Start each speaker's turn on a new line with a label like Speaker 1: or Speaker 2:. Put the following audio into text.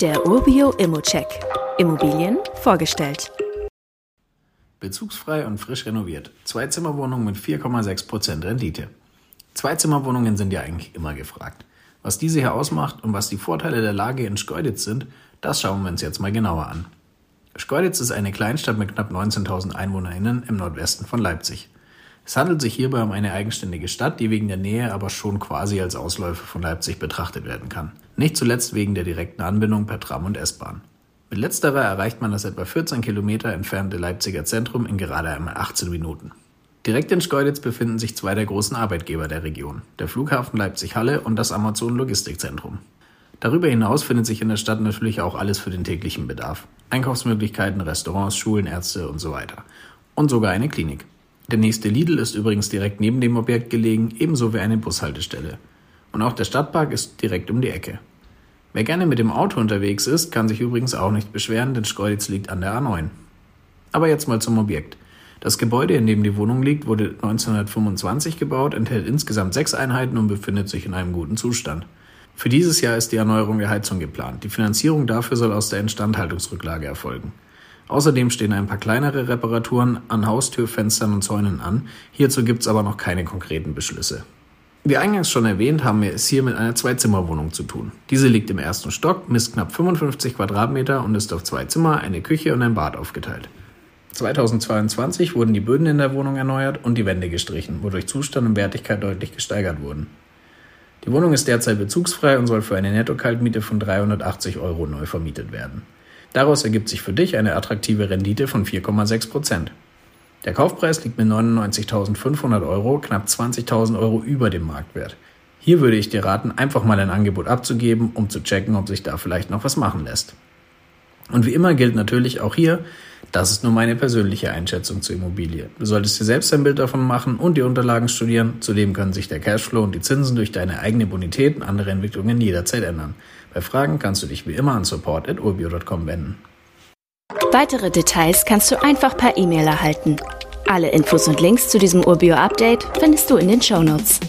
Speaker 1: Der Urbio Immocheck. Immobilien vorgestellt.
Speaker 2: Bezugsfrei und frisch renoviert. Zweizimmerwohnung mit 4,6% Rendite. Zweizimmerwohnungen sind ja eigentlich immer gefragt. Was diese hier ausmacht und was die Vorteile der Lage in Schkeuditz sind, das schauen wir uns jetzt mal genauer an. Schkeuditz ist eine Kleinstadt mit knapp 19.000 EinwohnerInnen im Nordwesten von Leipzig. Es handelt sich hierbei um eine eigenständige Stadt, die wegen der Nähe aber schon quasi als Ausläufer von Leipzig betrachtet werden kann. Nicht zuletzt wegen der direkten Anbindung per Tram und S-Bahn. Mit letzterer erreicht man das etwa 14 Kilometer entfernte Leipziger Zentrum in gerade einmal 18 Minuten. Direkt in Schkeuditz befinden sich zwei der großen Arbeitgeber der Region, der Flughafen Leipzig-Halle und das Amazon Logistikzentrum. Darüber hinaus findet sich in der Stadt natürlich auch alles für den täglichen Bedarf. Einkaufsmöglichkeiten, Restaurants, Schulen, Ärzte und so weiter. Und sogar eine Klinik. Der nächste Lidl ist übrigens direkt neben dem Objekt gelegen, ebenso wie eine Bushaltestelle. Und auch der Stadtpark ist direkt um die Ecke. Wer gerne mit dem Auto unterwegs ist, kann sich übrigens auch nicht beschweren, denn Schkeuditz liegt an der A9. Aber jetzt mal zum Objekt. Das Gebäude, in dem die Wohnung liegt, wurde 1925 gebaut, enthält insgesamt sechs Einheiten und befindet sich in einem guten Zustand. Für dieses Jahr ist die Erneuerung der Heizung geplant. Die Finanzierung dafür soll aus der Instandhaltungsrücklage erfolgen. Außerdem stehen ein paar kleinere Reparaturen an Haustür, Fenstern und Zäunen an. Hierzu gibt es aber noch keine konkreten Beschlüsse. Wie eingangs schon erwähnt, haben wir es hier mit einer Zwei-Zimmer-Wohnung zu tun. Diese liegt im ersten Stock, misst knapp 55 Quadratmeter und ist auf zwei Zimmer, eine Küche und ein Bad aufgeteilt. 2022 wurden die Böden in der Wohnung erneuert und die Wände gestrichen, wodurch Zustand und Wertigkeit deutlich gesteigert wurden. Die Wohnung ist derzeit bezugsfrei und soll für eine Netto-Kaltmiete von 380 Euro neu vermietet werden. Daraus ergibt sich für dich eine attraktive Rendite von 4,6 Prozent. Der Kaufpreis liegt mit 99.500 Euro knapp 20.000 Euro über dem Marktwert. Hier würde ich dir raten, einfach mal ein Angebot abzugeben, um zu checken, ob sich da vielleicht noch was machen lässt. Und wie immer gilt natürlich auch hier, das ist nur meine persönliche Einschätzung zur Immobilie. Du solltest dir selbst ein Bild davon machen und die Unterlagen studieren. Zudem können sich der Cashflow und die Zinsen durch deine eigene Bonität und andere Entwicklungen jederzeit ändern. Bei Fragen kannst du dich wie immer an support.urbio.com wenden.
Speaker 1: Weitere Details kannst du einfach per E-Mail erhalten. Alle Infos und Links zu diesem Urbio-Update findest du in den Show Notes.